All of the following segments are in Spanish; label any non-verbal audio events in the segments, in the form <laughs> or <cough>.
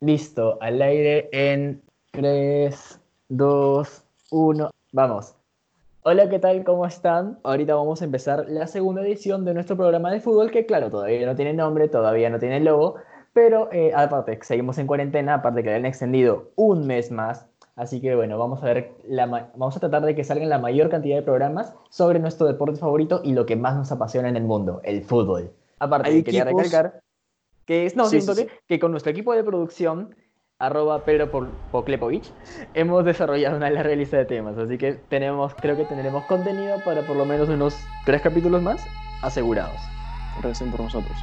Listo, al aire en 3, 2, 1, vamos. Hola, ¿qué tal? ¿Cómo están? Ahorita vamos a empezar la segunda edición de nuestro programa de fútbol, que claro, todavía no tiene nombre, todavía no tiene logo, pero eh, aparte, seguimos en cuarentena, aparte que le han extendido un mes más. Así que bueno, vamos a ver, la vamos a tratar de que salgan la mayor cantidad de programas sobre nuestro deporte favorito y lo que más nos apasiona en el mundo, el fútbol. Aparte, quería recalcar que es, no, que con nuestro equipo de producción, arroba Pedro Poklepovich, hemos desarrollado una larga lista de temas, así que tenemos, creo que tendremos contenido para por lo menos unos tres capítulos más asegurados. Recen por nosotros.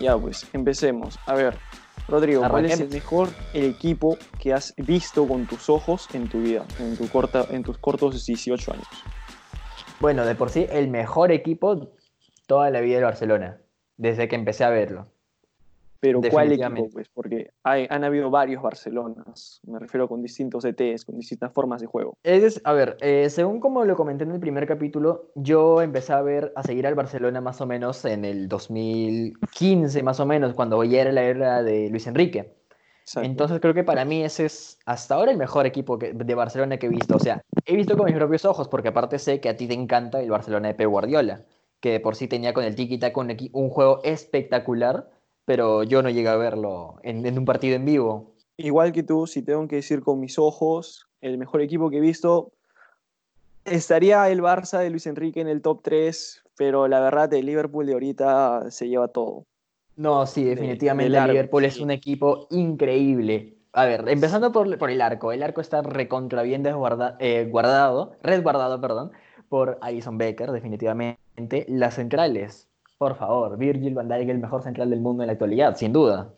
Ya pues, empecemos. A ver, Rodrigo, ¿cuál es el mejor equipo que has visto con tus ojos en tu vida, en, tu corta, en tus cortos 18 años? Bueno, de por sí, el mejor equipo toda la vida del Barcelona, desde que empecé a verlo. Pero ¿cuál equipo? Pues? Porque hay, han habido varios Barcelonas, me refiero con distintos ETs, con distintas formas de juego. Es, a ver, eh, según como lo comenté en el primer capítulo, yo empecé a ver, a seguir al Barcelona más o menos en el 2015, más o menos, cuando ya era la era de Luis Enrique. Entonces creo que para mí ese es hasta ahora el mejor equipo de Barcelona que he visto. O sea, he visto con mis propios ojos, porque aparte sé que a ti te encanta el Barcelona de Pep Guardiola, que por sí tenía con el tiki con un, un, juego espectacular, pero yo no llegué a verlo en, un partido en vivo. Igual que tú, si tengo que decir con mis ojos, el mejor equipo que he visto estaría el Barça de Luis Enrique en el top 3, pero la verdad el Liverpool de ahorita se lleva todo. No, sí, definitivamente Liverpool es un equipo increíble. A ver, empezando por, por el arco. El arco está recontra bien eh, guardado, resguardado, perdón, por Alison Becker, definitivamente. Las centrales, por favor, Virgil van Dijk, el mejor central del mundo en la actualidad, sin duda.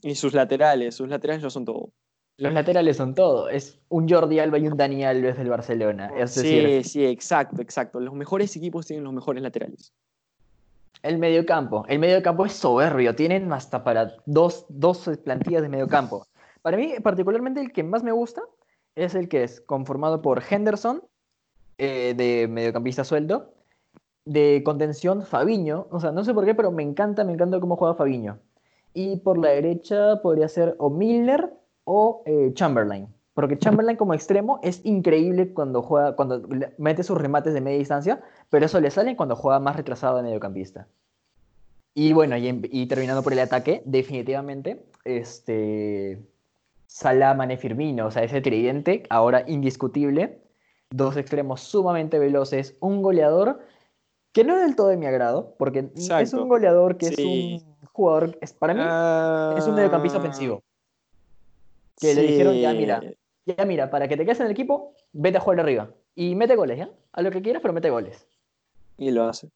Y sus laterales, sus laterales lo son todo. Los laterales son todo. Es un Jordi Alba y un Dani Alves del Barcelona. sí, sí, exacto, exacto. Los mejores equipos tienen los mejores laterales. El mediocampo. El mediocampo es soberbio. Tienen hasta para dos, dos plantillas de mediocampo. Para mí, particularmente, el que más me gusta es el que es conformado por Henderson, eh, de mediocampista sueldo, de contención Fabiño. O sea, no sé por qué, pero me encanta, me encanta cómo juega Fabiño. Y por la derecha podría ser o Miller o eh, Chamberlain. Porque Chamberlain como extremo es increíble cuando juega, cuando mete sus remates de media distancia, pero eso le sale cuando juega más retrasado de mediocampista. Y bueno, y, terminando por el ataque, definitivamente, este, Salah, Mane, Firmino, o sea, ese tridente, ahora indiscutible, dos extremos sumamente veloces, un goleador que no es del todo de mi agrado, porque es un goleador que es un jugador, es, para mí, es un mediocampista ah. ofensivo. Que le dijeron, ya mira, ya mira, para que te quedes en el equipo, vete a jugar arriba. Y mete goles, ¿ya? A lo que quieras, pero mete goles. Y lo hace.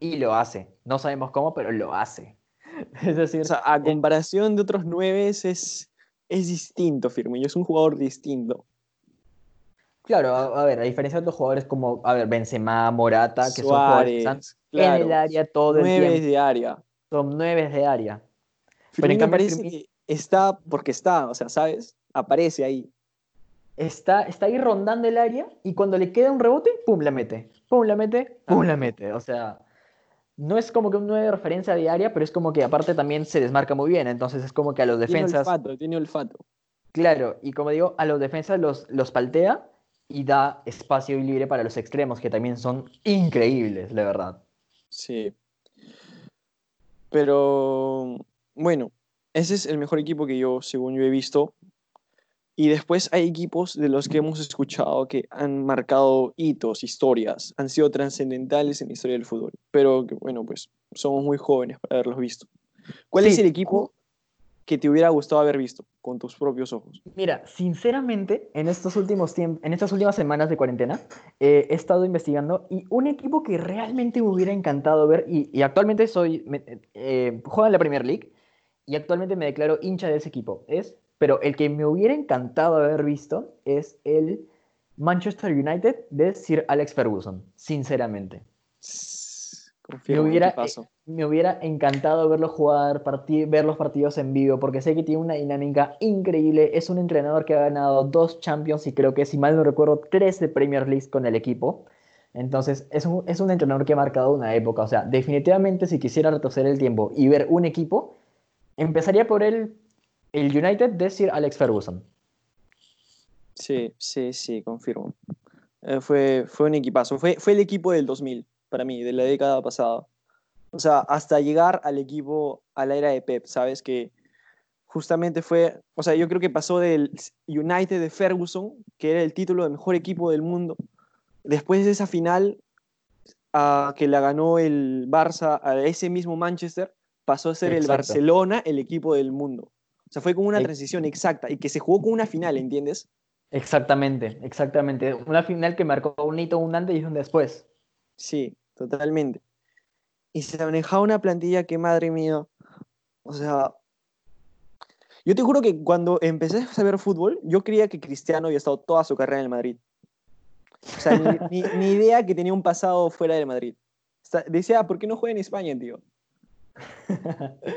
Y lo hace. No sabemos cómo, pero lo hace. <laughs> Es decir, a eh, comparación de otros nueve es, es distinto, Firmino. Es un jugador distinto. Claro, a, ver, a diferencia de otros jugadores como, a ver, Benzema, Morata, que son jugadores en el área todo el tiempo. de área. Son nueve de área. pero en cambio, parece que está porque está, o sea, ¿sabes? Aparece ahí está, está ahí rondando el área y cuando le queda un rebote, pum, la mete. Pum, la mete, pum, la mete. O sea, no es como que un 9 de referencia diaria, pero es como que aparte también se desmarca muy bien. Entonces es como que a los defensas. Tiene olfato, tiene olfato. Claro, y como digo, a los defensas los, los paltea y da espacio libre para los extremos, que también son increíbles, de verdad. Sí. Pero bueno, ese es el mejor equipo que yo, según yo he visto, y después hay equipos de los que hemos escuchado que han marcado hitos, historias, han sido trascendentales en la historia del fútbol. Pero que, bueno, pues somos muy jóvenes para haberlos visto. ¿Cuál es el equipo que te hubiera gustado haber visto con tus propios ojos? Mira, sinceramente, en, estos últimos en estas últimas semanas de cuarentena, eh, he estado investigando y un equipo que realmente me hubiera encantado ver, y, actualmente soy, eh, juega en la Premier League, y actualmente me declaro hincha de ese equipo, es pero el que me hubiera encantado haber visto es el Manchester United de Sir Alex Ferguson, sinceramente. me hubiera, me hubiera encantado verlo jugar, ver los partidos en vivo, porque sé que tiene una dinámica increíble. Es un entrenador que ha ganado dos Champions y creo que, si mal no recuerdo, tres de Premier League con el equipo. Entonces, es un, es un entrenador que ha marcado una época. O sea, definitivamente si quisiera retroceder el tiempo y ver un equipo, empezaría por el, el United de Sir Alex Ferguson. Sí, sí, sí, confirmo. Eh, fue, fue un equipazo. Fue, fue el equipo del 2000, para mí, de la década pasada. O sea, hasta llegar al equipo, a la era de Pep, ¿sabes? Que justamente fue, o sea, yo creo que pasó del United de Ferguson, que era el título de mejor equipo del mundo, después de esa final a que la ganó el Barça a ese mismo Manchester, pasó a ser el. Barcelona el equipo del mundo. O sea, fue como una transición exacta y que se jugó con una final, ¿entiendes? Exactamente, exactamente. Una final que marcó un hito, un antes y un después. Sí, totalmente. Y se manejaba una plantilla que, madre mía, o sea, yo te juro que cuando empecé a ver fútbol, yo creía que Cristiano había estado toda su carrera en el Madrid. O sea, ni, ni- ni idea que tenía un pasado fuera del Madrid. O sea, decía, ¿por qué no juega en España, tío?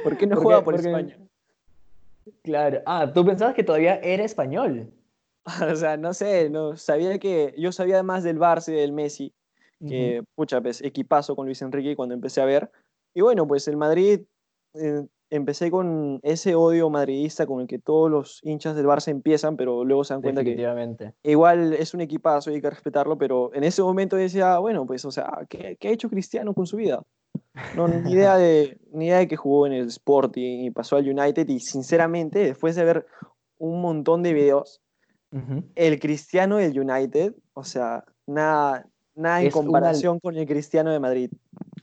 ¿Por qué no <laughs> ¿Por juega qué? por Porque- España? Claro. Ah, tú pensabas que todavía era español. <laughs> O sea, no sé, no, sabía que yo sabía más del Barça y del Messi, que, pucha, pues, equipazo con Luis Enrique cuando empecé a ver. Y bueno, pues el Madrid, eh, empecé con ese odio madridista con el que todos los hinchas del Barça empiezan, pero luego se dan cuenta que igual es un equipazo y hay que respetarlo, pero en ese momento decía, bueno, pues, o sea, ¿qué, qué ha hecho Cristiano con su vida? No, ni idea, de, ni idea de que jugó en el Sporting y pasó al United y sinceramente, después de ver un montón de videos, el Cristiano del United, o sea, nada, nada en Es una- comparación con el Cristiano de Madrid.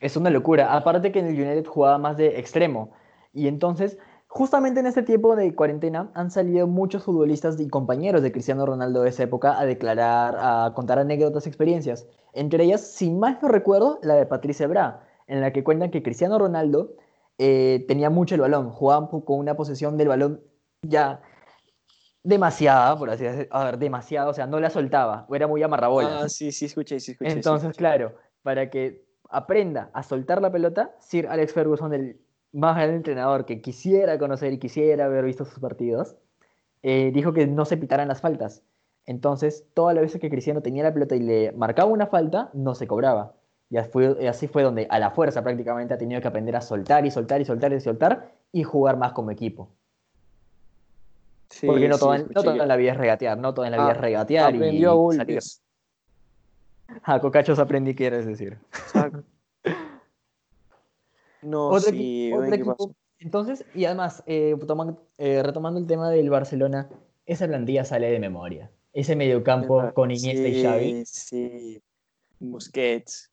Es una locura. Aparte que en el United jugaba más de extremo. Y entonces, justamente en este tiempo de cuarentena, han salido muchos futbolistas y compañeros de Cristiano Ronaldo de esa época a declarar, a contar anécdotas experiencias. Entre ellas, si mal no recuerdo, la de Patricia Bra, en la que cuentan que Cristiano Ronaldo eh, tenía mucho el balón, jugaba con una posesión del balón ya demasiada, por así decirlo, a ver, demasiado, o sea, no la soltaba, era muy amarrabolas. Ah, sí, sí, escuché, sí, escuché. sí. Entonces, claro, para que aprenda a soltar la pelota, Sir Alex Ferguson, el más gran entrenador que quisiera conocer y quisiera haber visto sus partidos, eh, dijo que no se pitaran las faltas. Entonces, todas las veces que Cristiano tenía la pelota y le marcaba una falta, no se cobraba. Y así fue, y donde a la fuerza prácticamente ha tenido que aprender a soltar y soltar y soltar y soltar y jugar más como equipo. Sí, Porque no, sí, todo, en- no todo en la vida es regatear, no todo en la vida Ah, es regatear y Aprendió a salir. A cocachos aprendí, quieres decir. Exacto. <laughs> No, Otro sí, otro equipo. Entonces, y además, eh, toman- eh, retomando el tema del Barcelona, esa plantilla sale de memoria. Ese mediocampo con Iniesta y Xavi. Sí, sí. Busquets.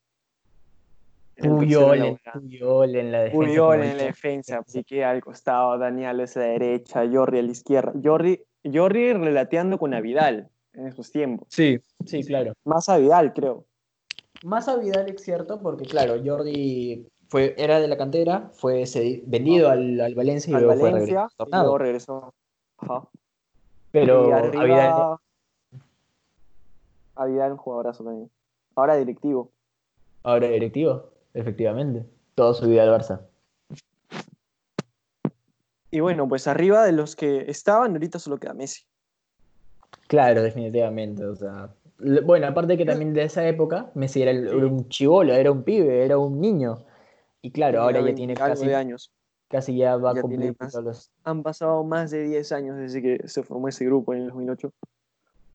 Puyol, en- Barcelona. Puyol en la defensa. Puyol en la defensa, Piqué al costado, Daniel a la derecha, Jordi a la izquierda. Jordi, Jordi relateando con a Vidal en esos tiempos. Sí, sí, claro. Más a Vidal, creo. Más a Vidal es cierto, porque claro, Jordi fue, era de la cantera, fue vendido al, al Valencia y Al luego fue Valencia regresado y luego regresó. Ajá. Pero y a arriba, Vidal, a Vidal un jugadorazo también. Ahora directivo. ahora directivo, efectivamente. Todo su vida al Barça. Y bueno, pues arriba de los que estaban, ahorita solo queda Messi. Claro, definitivamente. O sea, bueno, aparte que también de esa época, Messi era, el- Sí. era un chivolo, era un pibe, era un niño. Y claro, ahora ya 20 tiene casi, de años. casi ya va a Ya cumplir más. todos los... Han pasado más de 10 años desde que se formó ese grupo en el 2008.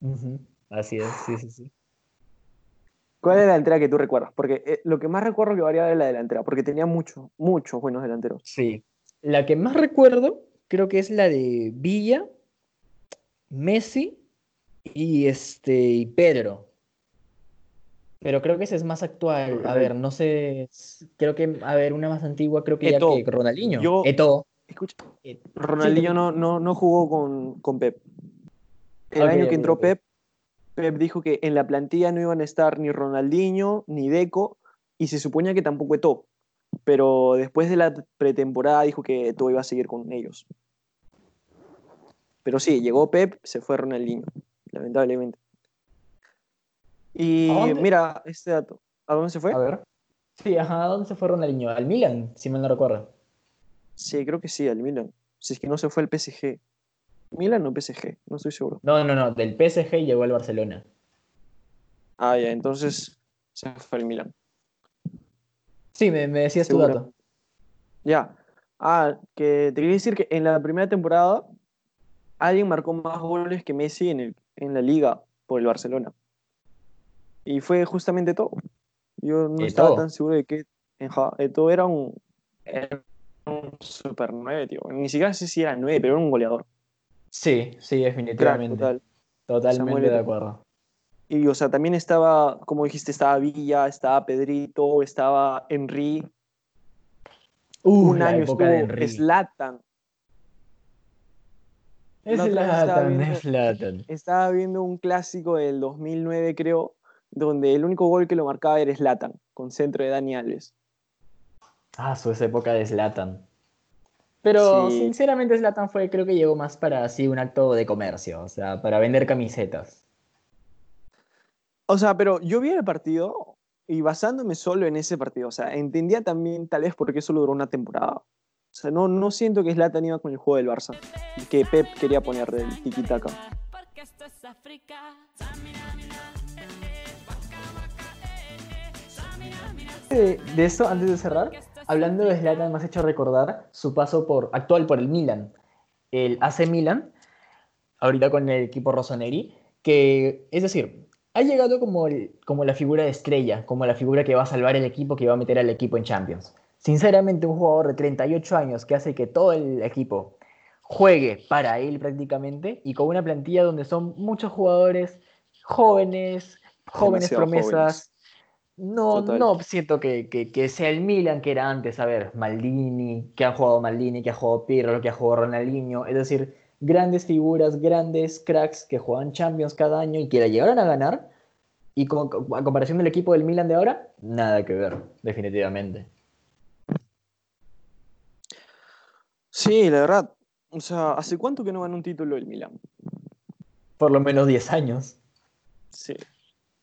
Ujú, Así es, sí, sí, sí. ¿Cuál es la delantera que tú recuerdas? Porque eh, lo que más recuerdo que variaba era la delantera, porque tenía muchos, muchos buenos delanteros. Sí. La que más recuerdo, creo que es la de Villa, Messi y este y Pedro. Pero creo que esa es más actual. A ver, no sé. Creo que, a ver, una más antigua, creo que Eto'o. ya que Ronaldinho. Yo- Eto'o. Escucha, Ronaldinho no, no, no jugó con, con Pep. El año que entró. Pep, Pep dijo que en la plantilla no iban a estar ni Ronaldinho ni Deco y se suponía que tampoco Eto'o. Pero después de la pretemporada dijo que Eto'o iba a seguir con ellos. Pero sí, llegó Pep, se fue Ronaldinho, lamentablemente. Y mira, este dato. ¿A dónde se fue? A ver. Sí, ajá, ¿a dónde se fue Ronaldinho? Al Milan, si mal no recuerdo. Sí, creo que sí, al Milan. Si es que no se fue al PSG. Milan o PSG, no estoy seguro. No, no, no, del PSG llegó al Barcelona. Ah, ya, entonces se fue al Milan. Sí, me, me decías tu dato. Ya. Ah, que te quería decir que en la primera temporada alguien marcó más goles que Messi en, el, en la liga por el Barcelona. Y fue justamente todo. Yo no estaba tan seguro de que ajá, Eto'o era un, era un super 9, tío. Ni siquiera sé si era 9, pero era un goleador. Sí, sí, definitivamente. total. Totalmente Samuel de acuerdo. Y, o sea, también estaba, como dijiste, estaba Villa, estaba Pedrito, estaba Henry. Uh, un año estuvo. Zlatan. Es viendo- es Zlatan. Estaba viendo un clásico del 2009, creo, donde el único gol que lo marcaba era Zlatan, con centro de Dani Alves. Ah, su esa época de Zlatan. Pero Sí. sinceramente Zlatan fue, creo que llegó más para así un acto de comercio, o sea, para vender camisetas. O sea, pero yo vi el partido y basándome solo en ese partido, o sea, entendía también tal vez por qué solo duró una temporada. O sea, no, no siento que Zlatan iba con el juego del Barça, que Pep quería poner del tiki-taka. Porque esto África. De, de eso, antes de cerrar, hablando de Zlatan, me has hecho recordar su paso por actual por el Milan, el AC Milan, ahorita con el equipo Rossoneri, que es decir, ha llegado como, el- como la figura de estrella, como la figura que va a salvar el equipo, que va a meter al equipo en Champions. Sinceramente, un jugador de 38 años que hace que todo el equipo juegue para él prácticamente y con una plantilla donde son muchos jugadores jóvenes, jóvenes Demasiado promesas. No, Total. no siento que, que- que sea el Milan que era antes, a ver, Maldini, que ha jugado Maldini, que ha jugado Pirlo, que ha jugado Ronaldinho, es decir, grandes figuras, grandes cracks que juegan Champions cada año y que la llegaron a ganar, y con- a comparación del equipo del Milan de ahora, nada que ver, definitivamente. Sí, la verdad. O sea, ¿hace cuánto que no gana un título el Milan? Por lo menos 10 años. Sí.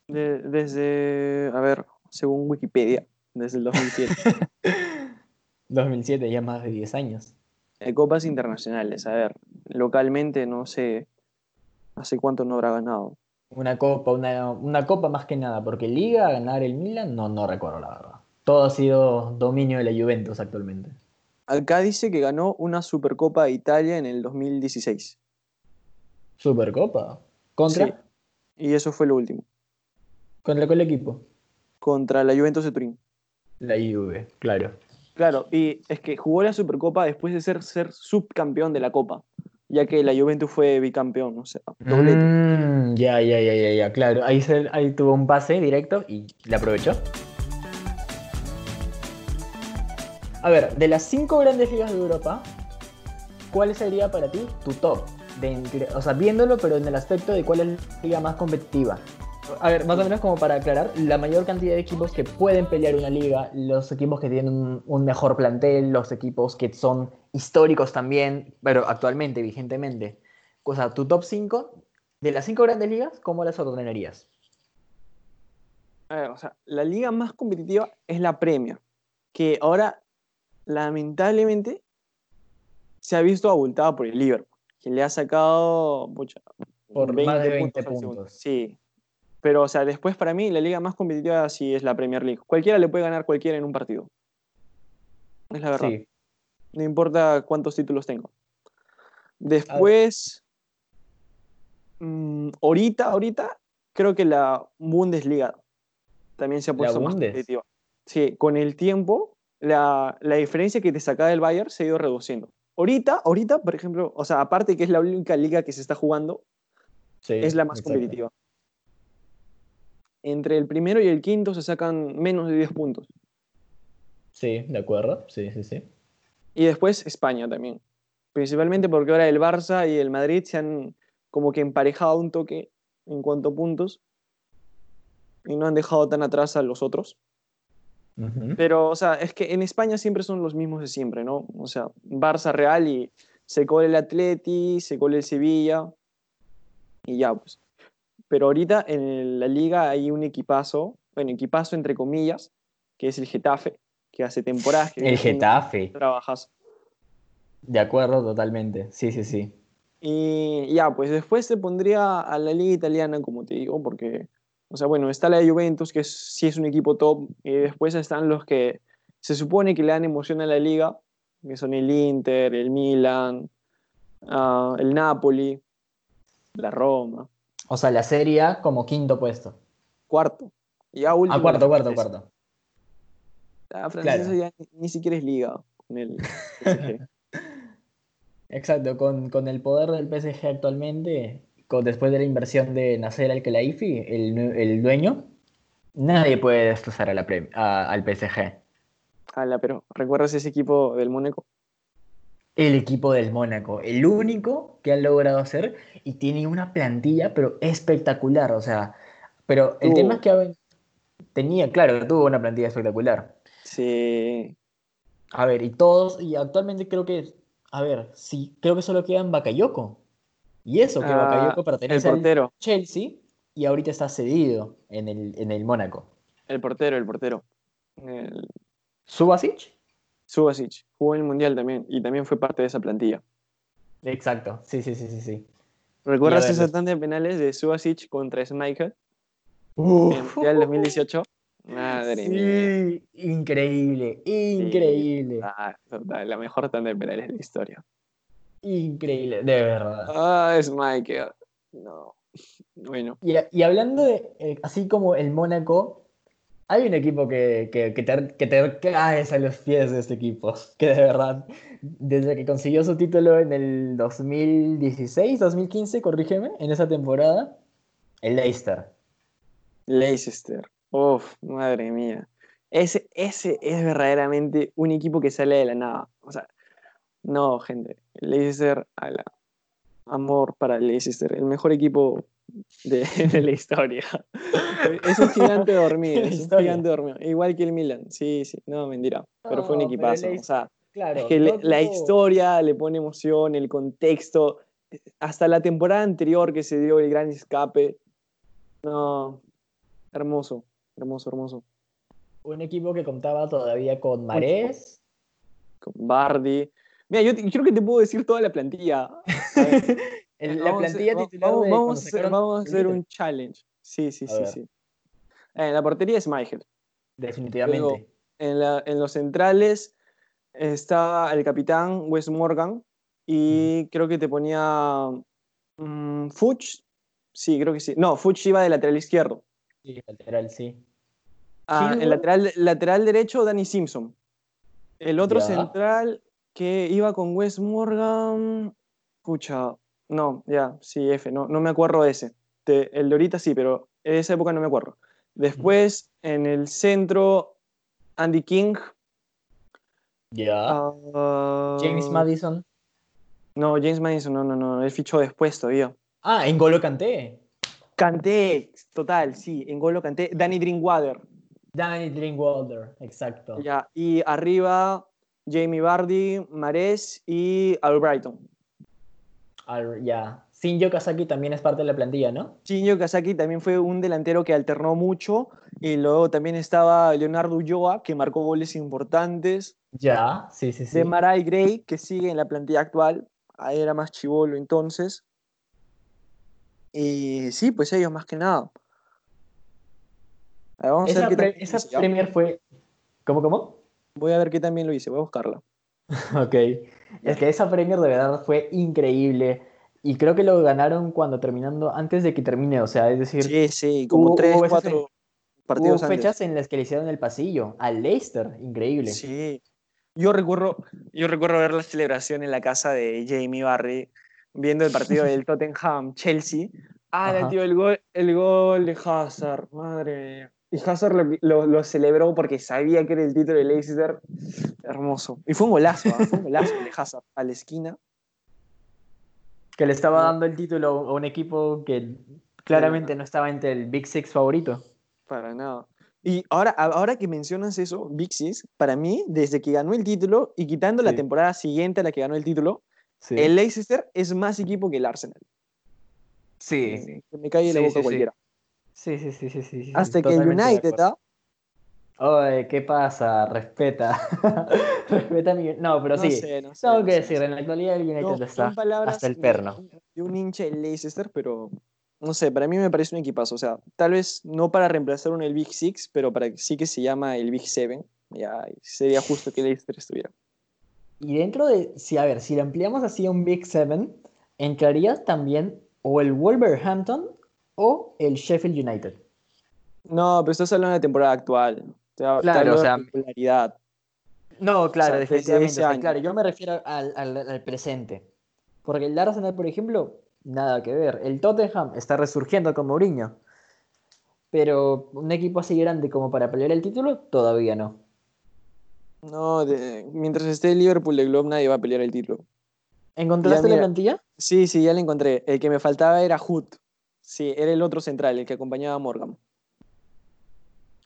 De- desde, a ver, según Wikipedia, desde el 2007. 2007, <laughs> ya más de 10 años. de copas internacionales, a ver, localmente no sé hace cuánto no habrá ganado. Una copa, una, una copa más que nada, porque Liga, ganar el Milan, no, no recuerdo la verdad. Todo ha sido dominio de la Juventus actualmente. Acá dice que ganó una Supercopa de Italia en el 2016. Supercopa. ¿Contra? Sí. Y eso fue lo último. ¿Contra cuál equipo? Contra la Juventus de Turín. La Juve, claro. Claro, y es que jugó la Supercopa después de ser, ser subcampeón de la Copa, ya que la Juventus fue bicampeón, o sea, doblete. Mm, ya, ya, ya, ya, ya, claro. Ahí, se- ahí tuvo un pase directo y le aprovechó. A ver, de las cinco grandes ligas de Europa, ¿cuál sería para ti tu top? De o sea, viéndolo, pero en el aspecto de cuál es la liga más competitiva. A ver, más o menos como para aclarar, la mayor cantidad de equipos que pueden pelear una liga, los equipos que tienen un, un mejor plantel, los equipos que son históricos también, pero actualmente, vigentemente. O sea, tu top 5 de las cinco grandes ligas, ¿cómo las ordenarías? A ver, o sea, la liga más competitiva es la Premier, que ahora lamentablemente se ha visto abultada por el Liverpool, que le ha sacado pucha, Por más de 20 al segundo. puntos. Sí, pero o sea, después para mí la liga más competitiva sí es la Premier League. Cualquiera le puede ganar cualquiera en un partido. Es la verdad. Sí. No importa cuántos títulos tengo. Después, mm, ahorita, ahorita, creo que la Bundesliga también se ha puesto más competitiva. Sí, con el tiempo, la, la diferencia que te sacaba del Bayern se ha ido reduciendo. Ahorita, ahorita, por ejemplo, o sea, aparte que es la única liga que se está jugando, Sí, es la más exacto. competitiva. Entre el primero y el quinto se sacan menos de 10 puntos. Sí, de acuerdo. Sí, sí, sí. Y después España también. Principalmente porque ahora el Barça y el Madrid se han como que emparejado un toque en cuanto a puntos y no han dejado tan atrás a los otros. Pero, o sea, es que en España siempre son los mismos de siempre, ¿no? O sea, Barça, Real y se cole el Atleti, se cole el Sevilla y ya, pues. Pero ahorita en la liga hay un equipazo, bueno, equipazo entre comillas, que es el Getafe, que hace temporadas que El Getafe. un trabajazo. De acuerdo, totalmente. Sí, sí, sí. Y ya, pues después se pondría a la liga italiana, como te digo, porque O sea, bueno, está la Juventus, que es- sí es un equipo top, y después están los que se supone que le dan emoción a la liga, que son el Inter, el Milan, ah, el Napoli, la Roma. O sea, la Serie A como quinto puesto. Cuarto. Y ya último. Ah, cuarto, cuarto, cuarto. La francesa Claro. ya ni, ni siquiera es liga con el <laughs> PSG. Exacto, con, con el poder del PSG actualmente, con, después de la inversión de Nasser Al-Khelaifi, el, el dueño, nadie puede destrozar a la a- al PSG. Ala, pero ¿recuerdas ese equipo del Mónaco? El equipo del Mónaco, el único que han logrado hacer y tiene una plantilla, pero espectacular, o sea, pero el tema es que tenía, claro, tuvo una plantilla espectacular. Sí. A ver, y todos, y actualmente creo que, a ver, sí, creo que solo quedan Bakayoko. Y eso, que Ah, Bakayoko el pertenece al portero, Chelsea y ahorita está cedido en el, en el Mónaco. el portero, el portero. El ¿Subasic? Subasic jugó en el Mundial también y también fue parte de esa plantilla. Exacto, sí, sí, sí, sí, sí. ¿Recuerdas ver, esa tanda de penales de Subasic contra Schmeichel en Uf. el Mundial 2018? Madre mía. Sí, increíble, increíble, Ah, la mejor tanda de penales de la historia. increíble, de verdad. Ah, Schmeichel. No. Bueno, Y, y hablando de, eh, así como el Mónaco, hay un equipo que, que, te, que te caes a los pies de este equipo, <laughs> que de verdad, desde que consiguió su título en el 2016, 2015, corrígeme, en esa temporada, el Leicester. Leicester. Uf, madre mía. Ese, ese es verdaderamente un equipo que sale de la nada. O sea, no, gente. Leicester, ala. Amor para Leicester, el mejor equipo de, <laughs> de la historia. Es un gigante dormido, <laughs> es un gigante dormido. Igual que el Milan, sí, sí, no, mentira. Pero fue un No, equipazo. O sea, Claro, es que le- todo la historia le pone emoción, el contexto. Hasta la temporada anterior que se dio el gran escape. No, hermoso, hermoso, hermoso. Un equipo que contaba todavía con Marés. Con Bardi. Mira, yo, te- yo creo que te puedo decir toda la plantilla. <laughs> El- la vamos a hacer- plantilla titular vamos, de vamos cuando a hacer, sacaron vamos a el hacer título. un challenge. Sí, sí, A sí, ver. sí. En la portería es Michael. Definitivamente. Luego, En, la- en los centrales estaba el capitán Wes Morgan y creo que te ponía mm, Fuchs. Sí, creo que sí. No, Fuchs iba de lateral izquierdo. Sí, lateral, sí. Ah, el lateral, lateral derecho, Danny Simpson. El otro Ya. central que iba con Wes Morgan. Pucha, no, ya, sí, F, no, no me acuerdo de ese. El de ahorita sí, pero en esa época no me acuerdo. Después, en el centro, Andy King. Ya. ah, James Madison. No, James Madison, no, no, no, él fichó después todavía. Ah, en Golo Kanté. Canté, total, sí, en Golo Canté. Danny Drinkwater. Danny Drinkwater, exacto. Ya, y arriba Jamie Vardy, Mares y Albrighton. Al- ya. Shinjo Kazaki también es parte de la plantilla, ¿no? Shinjo Kazaki también fue un delantero que alternó mucho. Y luego también estaba Leonardo Ulloa, que marcó goles importantes. Ya, sí, sí, sí. De Marai Gray, que sigue en la plantilla actual. Ahí era más chivolo entonces. Y sí, pues ellos más que nada. A ver, vamos a esa. Premier fue... ¿Cómo, cómo? Voy a ver qué también lo hice, voy a buscarla. <laughs> Ok. Es que esa Premier de verdad fue increíble. Y creo que lo ganaron cuando terminando, antes de que termine. O sea, es decir, Sí, sí, como hubo- tres, hubo cuatro hubo partidos antes. fechas en las que le hicieron el pasillo al Leicester. Increíble. Sí. Yo recuerdo, yo recuerdo ver la celebración en la casa de Jamie Barry, viendo el partido del <laughs> Tottenham Chelsea. Ah, tío, el gol, el gol de Hazard, madre mía. Y Hazard lo, lo- lo celebró porque sabía que era el título de Leicester. Hermoso. Y fue un golazo, ¿ah? fue un golazo de Hazard a la esquina. Que le estaba dando el título a un equipo que claramente no estaba entre el Big Six favorito. Para nada. Y ahora, ahora que mencionas eso, Big Six, para mí, desde que ganó el título y quitando la Sí. temporada siguiente a la que ganó el título, Sí. el Leicester es más equipo que el Arsenal. Sí. Que me cae en la Sí, boca sí, sí. cualquiera. Sí, sí, sí, sí, sí, sí, Hasta que el United, acuerdo. ¿ah? Oye, ¿qué pasa? Respeta. <laughs> Respeta mi... No, pero no sí. sé, no sé. Tengo no que sé, decir, no en la actualidad el. United No, está hasta el perno. De un hincha de Leicester, pero no sé, para mí me parece un equipazo. O sea, tal vez no para reemplazar un el Big Six, pero para que sí que se llama el Big Seven. Ya sería justo que Leicester estuviera. Y dentro de, si a ver, si lo ampliamos así a un Big Seven, entraría también o el Wolverhampton o el Sheffield United. No, pero estás hablando de la temporada actual. Te Claro, o de sea, popularidad. No, claro, O sea, definitivamente. o sea, claro, yo me refiero al, al- al presente. Porque el Arsenal, por ejemplo, nada que ver. El Tottenham está resurgiendo con Mourinho. Pero un equipo así grande como para pelear el título, todavía no. No, de- mientras esté el Liverpool de Globe, nadie va a pelear el título. ¿Encontraste la mira. plantilla? Sí, sí, ya lo encontré. El que me faltaba era Hood. Sí, era el otro central, el que acompañaba a Morgan.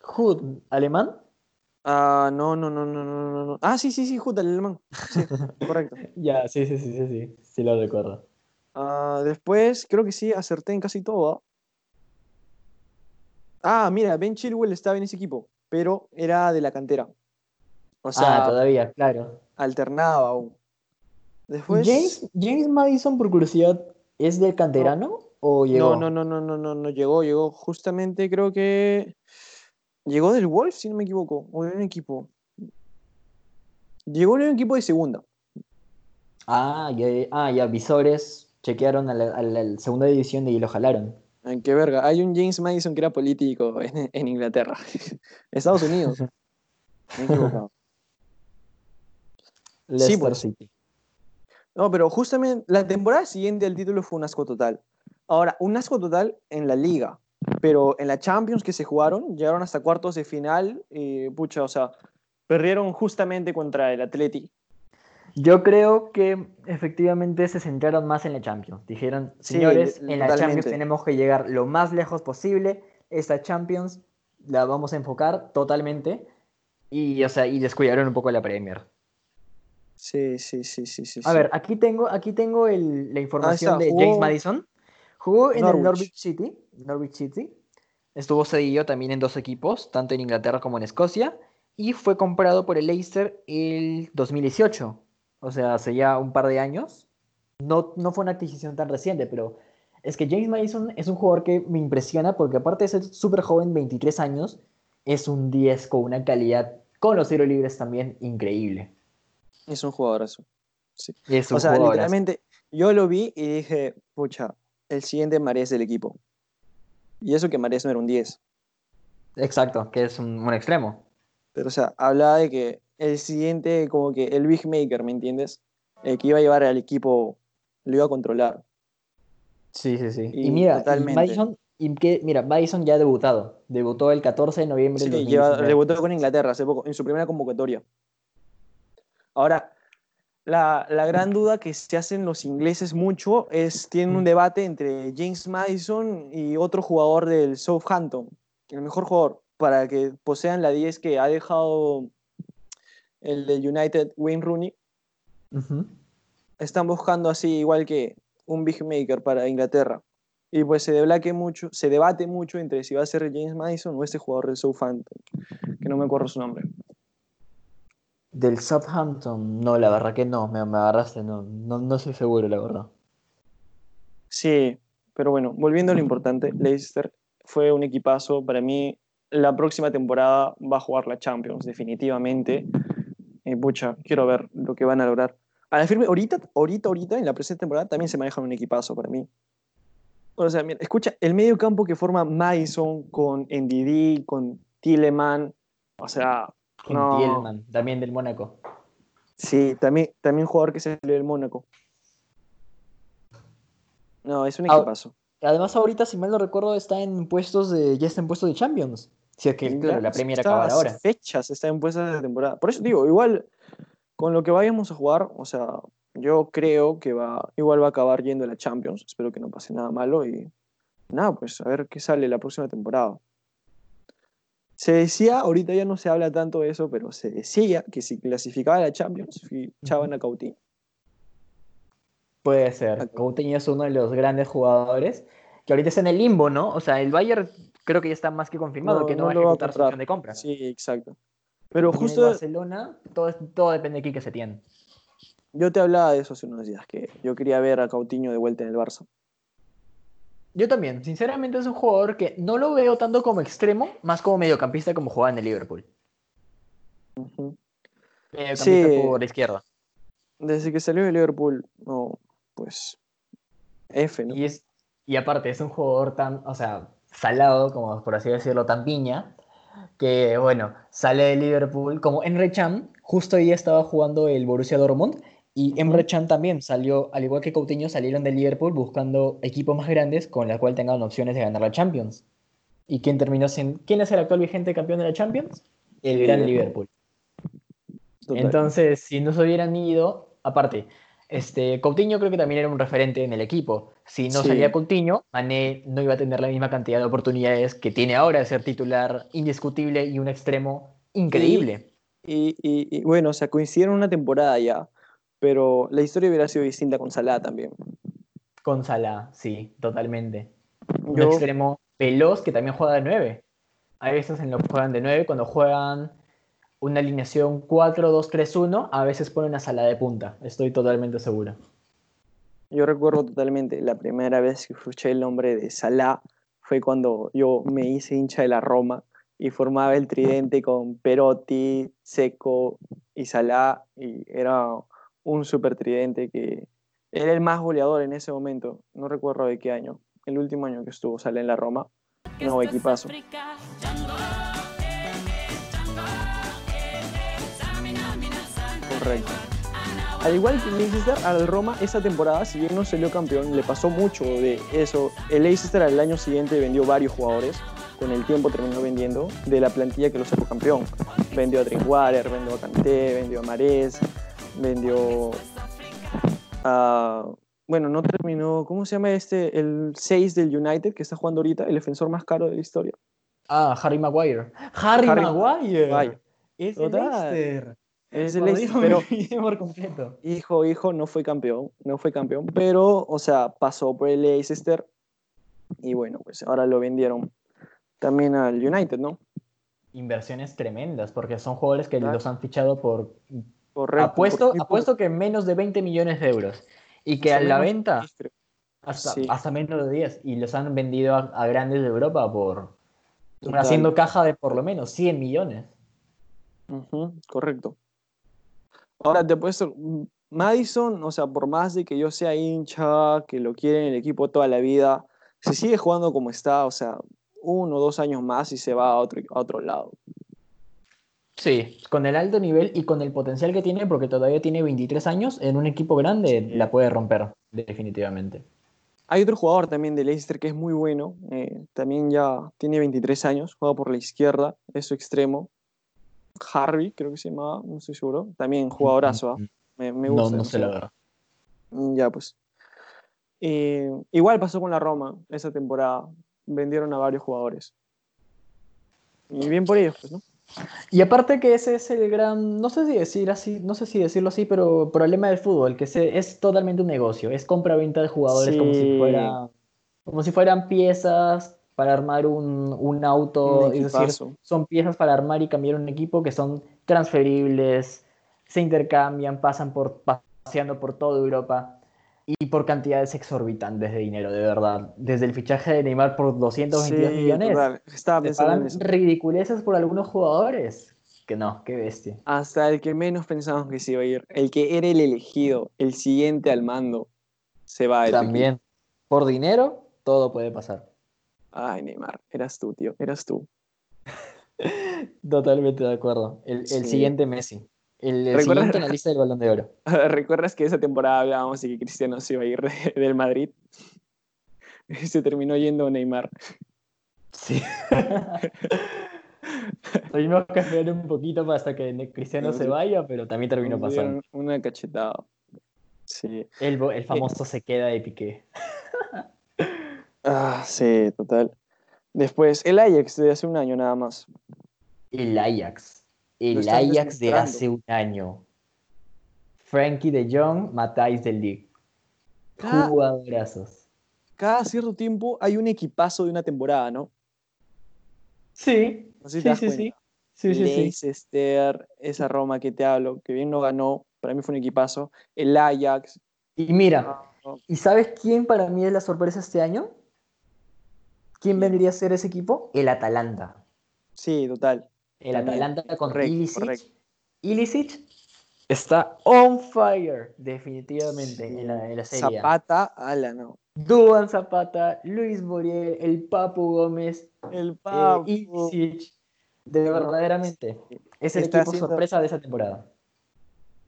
Hood, alemán. Ah, no, no, no, no, no, no, no. Ah, sí, sí, sí, Hood, el alemán. Sí, <laughs> correcto. Ya, sí, sí, sí, sí, sí. Sí lo recuerdo. Ah, después, creo que sí, acerté en casi todo. ¿ah? Ah, mira, Ben Chilwell estaba en ese equipo, pero era de la cantera. O sea, ah, todavía, claro. alternaba aún. Después. James, James Madison, por curiosidad, ¿es del canterano o llegó? No, no, no, no, no, no, no llegó, llegó justamente creo que llegó del Wolf, si no me equivoco, o de un equipo. Llegó de un equipo de segunda. Ah, ya, ah, ya, visores chequearon a la, a la segunda división y lo jalaron. Qué verga. Hay un James Madison que era político <laughs> en, en Inglaterra. <laughs> Estados Unidos. <laughs> Me he equivocado. Leicester pues. City. No, pero justamente la temporada siguiente al título fue un asco total. Ahora, un asco total en la liga, pero en la Champions que se jugaron, llegaron hasta cuartos de final y, pucha, o sea, perdieron justamente contra el Atleti. Yo creo que efectivamente se centraron más en la Champions. Dijeron, señores, en la totalmente. Champions tenemos que llegar lo más lejos posible. Esta Champions la vamos a enfocar totalmente. Y, o sea, y descuidaron un poco la Premier. Sí, sí, sí, sí, sí. A sí. ver, aquí tengo, aquí tengo el- la información está, de James Madison. Jugó en Norwich. el Norwich City. Norwich City. Estuvo cedido también en dos equipos, tanto en Inglaterra como en Escocia. Y fue comprado por el Leicester el 2018. O sea, hace ya un par de años. No, no fue una adquisición tan reciente, pero es que James Madison es un jugador que me impresiona porque aparte de ser súper joven, 23 años, es un 10 con una calidad, con los tiros libres también, increíble. Es un jugadorazo. Sí. Es un O sea, jugadorazo. literalmente, yo lo vi y dije, pucha, el siguiente Marés del equipo. Y eso que Marés no era un 10. Exacto, que es un, un extremo. Pero, o sea, hablaba de que el siguiente, como que el Big Maker, ¿me entiendes? El que iba a llevar al equipo, lo iba a controlar. Sí, sí, sí. Y, Y mira, y totalmente. Madison, y que, mira, Madison ya ha debutado. Debutó el 14 de noviembre Sí, del lleva- 2019. debutó con Inglaterra hace poco, en su primera convocatoria. Ahora, la, la gran duda que se hacen los ingleses mucho es, tienen un debate entre James Madison y otro jugador del Southampton, el mejor jugador, para que posean la 10 que ha dejado el del United, Wayne Rooney. Están buscando así, igual que un big maker para Inglaterra. Y pues se, mucho, se debate mucho entre si va a ser James Madison o este jugador del Southampton, que no me acuerdo su nombre. Del Southampton, no, la verdad que no, me, me agarraste, no, no, no estoy seguro, la verdad. Sí, pero bueno, volviendo a lo importante, Leicester fue un equipazo. Para mí, la próxima temporada va a jugar la Champions, definitivamente. Y pucha, quiero ver lo que van a lograr. A la firme, ahorita, ahorita, ahorita, en la presente temporada también se maneja un equipazo para mí. O sea, mira, escucha, el medio campo que forma Madison con NDD, con Tilleman, o sea, Con No. Tielman, también del Mónaco. sí, también, también jugador que se salió del Mónaco. No, es un equipazo. Además, ahorita, si mal no recuerdo, está en puestos de, ya está en puestos de Champions. Si es que, Sí, claro, la Premier está acabará a ahora. fechas está en puestas de temporada. Por eso digo, igual con lo que vayamos a jugar, o sea, yo creo que va, igual va a acabar yendo a la Champions. Espero que no pase nada malo y nada, pues a ver qué sale la próxima temporada. Se decía, ahorita ya no se habla tanto de eso, pero se decía que si clasificaba a la Champions, fichaban a Coutinho. Puede ser. Coutinho es uno de los grandes jugadores que ahorita está en el limbo, ¿no? O sea, el Bayern creo que ya está más que confirmado No, que no, no va a lo va a ejecutar su opción de compra. Sí, exacto. Pero Y en el justo Barcelona, todo, todo depende de quién que se tiene. yo te hablaba de eso hace unos días, que yo quería ver a Coutinho de vuelta en el Barça. Yo también. Sinceramente es un jugador que no lo veo tanto como extremo, más como mediocampista como jugaba en el Liverpool. Ujú. Mediocampista Sí. por la izquierda. Desde que salió de Liverpool, no, pues F, ¿no? Y, es, y aparte, es un jugador tan, o sea, salado, como por así decirlo, tan piña, que bueno, sale de Liverpool, como Emre Can, justo ahí estaba jugando el Borussia Dortmund, y Emre Can también salió, al igual que Coutinho, salieron de Liverpool buscando equipos más grandes con la cual tengan opciones de ganar la Champions. ¿Y quién terminó siendo, quién es el actual vigente campeón de la Champions? El gran Liverpool. Total. Entonces, si no se hubieran ido, aparte, este, Coutinho creo que también era un referente en el equipo. Si no Sí. salía Coutinho, Mané no iba a tener la misma cantidad de oportunidades que tiene ahora de ser titular indiscutible y un extremo increíble. Y, y- y, bueno, o sea, coincidieron una temporada ya, pero la historia hubiera sido distinta con Salah también. Con Salah, sí, totalmente. Un Yo- extremo veloz que también juega de 9. Hay veces en los que juegan de 9, cuando juegan una alineación 4-2-3-1, a veces ponen a Salah de punta. Estoy totalmente seguro. Yo recuerdo totalmente la primera vez que escuché el nombre de Salah fue cuando yo me hice hincha de la Roma y formaba el tridente con Perotti, Seco y Salah y era un super tridente que era el más goleador en ese momento. No recuerdo de qué año. El último año que estuvo Salah en la Roma. No, equipazo. Correcto. Al igual que Leicester, al Roma esa temporada, si bien no salió campeón, le pasó mucho de eso. El Leicester al año siguiente vendió varios jugadores, con el tiempo terminó vendiendo, de la plantilla que lo sacó campeón. Vendió a Drinkwater, vendió a Kanté, vendió a Mares, vendió a... Bueno, no terminó, ¿cómo se llama este? El 6 del United, que está jugando ahorita, el defensor más caro de la historia. Ah, Harry Maguire. Harry, Harry Maguire. Maguire. Es el. Leicester. Es el Leicester, pero <laughs> por completo. hijo, hijo, no fue campeón, no fue campeón, pero, o sea, pasó por el Leicester y bueno, pues ahora lo vendieron también al United, ¿no? Inversiones tremendas, porque son jugadores que Claro. los han fichado por... Correcto. apuesto, por- apuesto que menos de 20 millones de euros. Y que hasta a la venta hasta, Sí. hasta menos de 10. Y los han vendido a, a grandes de Europa por... Total. Haciendo caja de por lo menos 100 millones. Correcto. Ahora te puesto Madison, o sea, por más de que yo sea hincha, que lo quiere en el equipo toda la vida, se sigue jugando como está, o sea, uno o dos años más y se va a otro, a otro lado. Sí, con el alto nivel y con el potencial que tiene, porque todavía tiene 23 años, en un equipo grande Sí. la puede romper, definitivamente. Hay otro jugador también de Leicester que es muy bueno, eh, también ya tiene 23 años, juega por la izquierda, es su extremo. Harvey, creo que se llamaba, no estoy seguro. También jugadorazo, ¿ah? <laughs> me, me no, gusta. no sé la verdad. Mm, Ya, pues. Eh, igual pasó con la Roma esa temporada. Vendieron a varios jugadores. Y bien por ellos, pues, ¿no? Y aparte que ese es el gran, no sé si decir así, no sé si decirlo así, pero problema del fútbol, que se, es totalmente un negocio, es compra-venta de jugadores como si fuera, como si fueran piezas para armar un, un auto, Un es decir, equipazo. son piezas para armar y cambiar un equipo que son transferibles, se intercambian, pasan por paseando por toda Europa y por cantidades exorbitantes de dinero, de verdad. Desde el fichaje de Neymar por 222 Sí, millones. Estaba pensando ridiculeces por algunos jugadores. Que no, qué bestia. Hasta el que menos pensábamos que se iba a ir, el que era el elegido, el siguiente al mando, se va del También, por dinero, todo puede pasar. Ay, Neymar, eras tú, tío, eras tú. <laughs> Totalmente de acuerdo. El, el siguiente Messi. El, el ¿Recuerdas- siguiente en la lista del Balón de Oro. <laughs> ¿Recuerdas que esa temporada hablábamos de que Cristiano se iba a ir de- del Madrid? Y <laughs> se terminó yendo Neymar. Sí. <laughs> Tuvimos que esperar un poquito hasta que Cristiano se vaya, pero también terminó pasando. Una cachetada. Sí. El, el famoso se queda de Piqué. Ah, sí, total. Después, el Ajax de hace un año nada más. El Ajax. El Ajax de hace un año. Frankie de Jong, Matthijs de Ligt. Cada, Jugadorazos. cada cierto tiempo hay un equipazo de una temporada, ¿no? Sí, No sé si sí, te das sí, cuenta. sí. Sí, sí, sí. Leicester, esa Roma que te hablo, que bien no ganó, para mí fue un equipazo. El Ajax. Y mira, ah, ¿y sabes quién para mí es la sorpresa este año? ¿Quién vendría a ser ese equipo? El Atalanta. Sí, total. El También. Atalanta con Correcto, Ilicic. correcto. Ilicic está on fire, definitivamente, en la, en la serie. Zapata, ala, no. Duan Zapata, Luis Muriel, el Papu Gómez, El eh, Papu. Ilicic. De verdaderamente, es el Está equipo haciendo- sorpresa de esa temporada.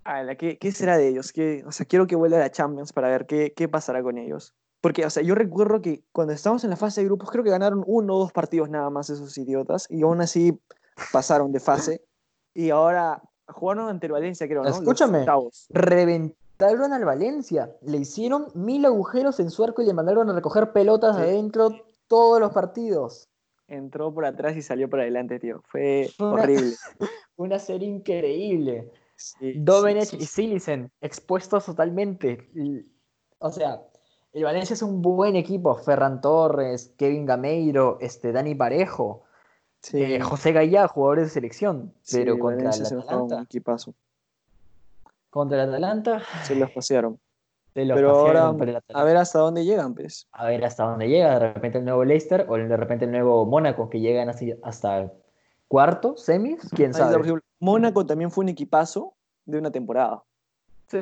Ala, ¿qué, qué será de ellos? ¿Qué, o sea, quiero que vuelva a la Champions para ver qué, qué pasará con ellos. Porque, o sea, yo recuerdo que cuando estábamos en la fase de grupos, creo que ganaron uno o dos partidos nada más esos idiotas, y aún así pasaron de fase. Y ahora jugaron ante el Valencia, creo, ¿no? Escúchame. Reventaron al Valencia, le hicieron mil agujeros en su arco y le mandaron a recoger pelotas Sí. adentro todos los partidos. Entró por atrás y salió por adelante, tío. Fue una- horrible. <laughs> Una serie increíble. Sí, Domenech sí, y. Silicen expuestos totalmente. O sea, el Valencia es un buen equipo. Ferran Torres, Kevin Gameiro, este, Dani Parejo, Sí, eh, José Gallá, jugadores de selección. sí, Pero contra el Valencia fue un Atalanta, equipazo. contra el Atalanta, Se los pasearon. se los Pero pasearon ahora, el Atalanta. a ver hasta dónde llegan, pues. a ver hasta dónde llega. De repente el nuevo Leicester o de repente el nuevo Mónaco que llegan así hasta cuarto, semis, quién Ahí sabe. Mónaco también fue un equipazo de una temporada. Sí,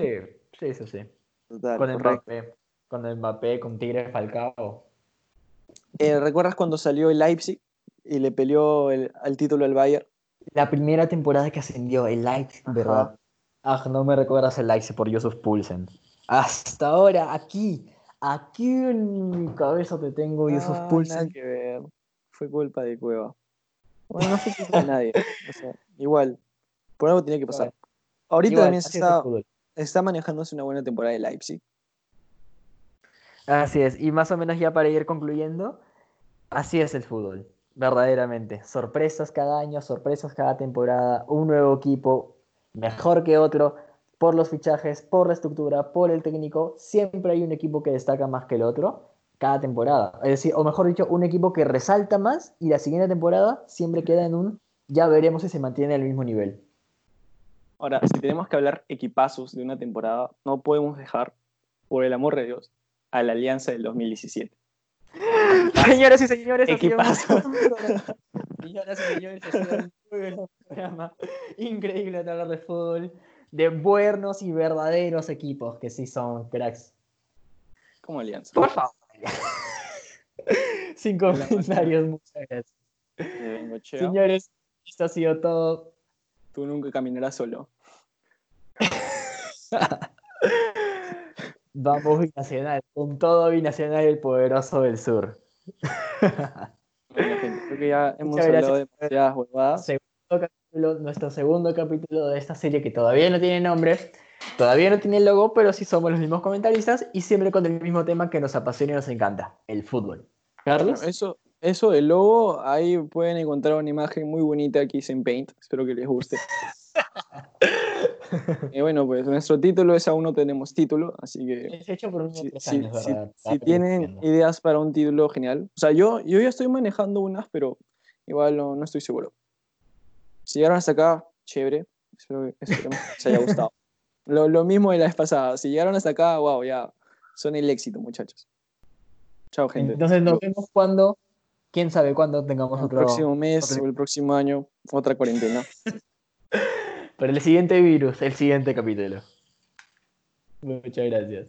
sí, sí, sí. Total, Con correcto. Mbappé, con Mbappé, con Tigre Falcao. Eh, ¿Recuerdas cuando salió el Leipzig y le peleó el, al título al Bayern? La primera temporada que ascendió, el Leipzig. ¿verdad? Ah, no me recuerdas el Leipzig por Joseph Poulsen. Hasta ahora, aquí, aquí en mi cabeza te tengo Joseph Ah, nada Poulsen. que ver. Fue culpa de Cueva. Bueno, no fue culpa de nadie. O sea, igual, por algo tenía que pasar. Ahorita Igual, también se es el está, está manejándose una buena temporada de Leipzig. Así es, y más o menos ya para ir concluyendo, así es el fútbol, verdaderamente. Sorpresas cada año, sorpresas cada temporada, un nuevo equipo mejor que otro, por los fichajes, por la estructura, por el técnico, siempre hay un equipo que destaca más que el otro cada temporada. Es decir, o mejor dicho, un equipo que resalta más y la siguiente temporada siempre queda en un, ya veremos si se mantiene al mismo nivel. Ahora, si tenemos que hablar equipazos de una temporada, no podemos dejar, por el amor de Dios, a la Alianza del 2017. <laughs> Señoras y señores, Equipazo. Señoras y señores, ha sido un muy buen programa. Increíble hablar de fútbol, de buenos y verdaderos equipos que sí son cracks. Como Alianza. Por favor. Sin comentarios, muchas gracias. Señores, esto ha sido todo. tú nunca caminarás solo. <laughs> Vamos binacional, con todo binacional el poderoso del sur. Bueno, gente, creo que ya <laughs> hemos Muchas hablado de demasiadas huevadas. segundo capítulo, nuestro segundo capítulo de esta serie que todavía no tiene nombre, todavía no tiene logo, pero sí somos los mismos comentaristas y siempre con el mismo tema que nos apasiona y nos encanta, el fútbol. Carlos, Bueno, eso, eso del logo, ahí pueden encontrar una imagen muy bonita que hice en Paint. Espero que les guste. <laughs> y bueno, pues nuestro título es Aún no tenemos título, así que es hecho por unos si, tres años, si- si tienen ideas para un título genial. O sea, yo, yo ya estoy manejando unas, pero igual no, no estoy seguro. Si llegaron hasta acá, chévere. Espero que esperemos que les haya gustado. <laughs> Lo, lo mismo de la vez pasada. Si llegaron hasta acá, wow, ya son el éxito, muchachos. Chao, gente. Entonces nos vemos cuando, quién sabe cuándo tengamos el otro, próximo mes otro- o el próximo año, otra cuarentena. <laughs> para el siguiente virus, el siguiente capítulo. Muchas gracias.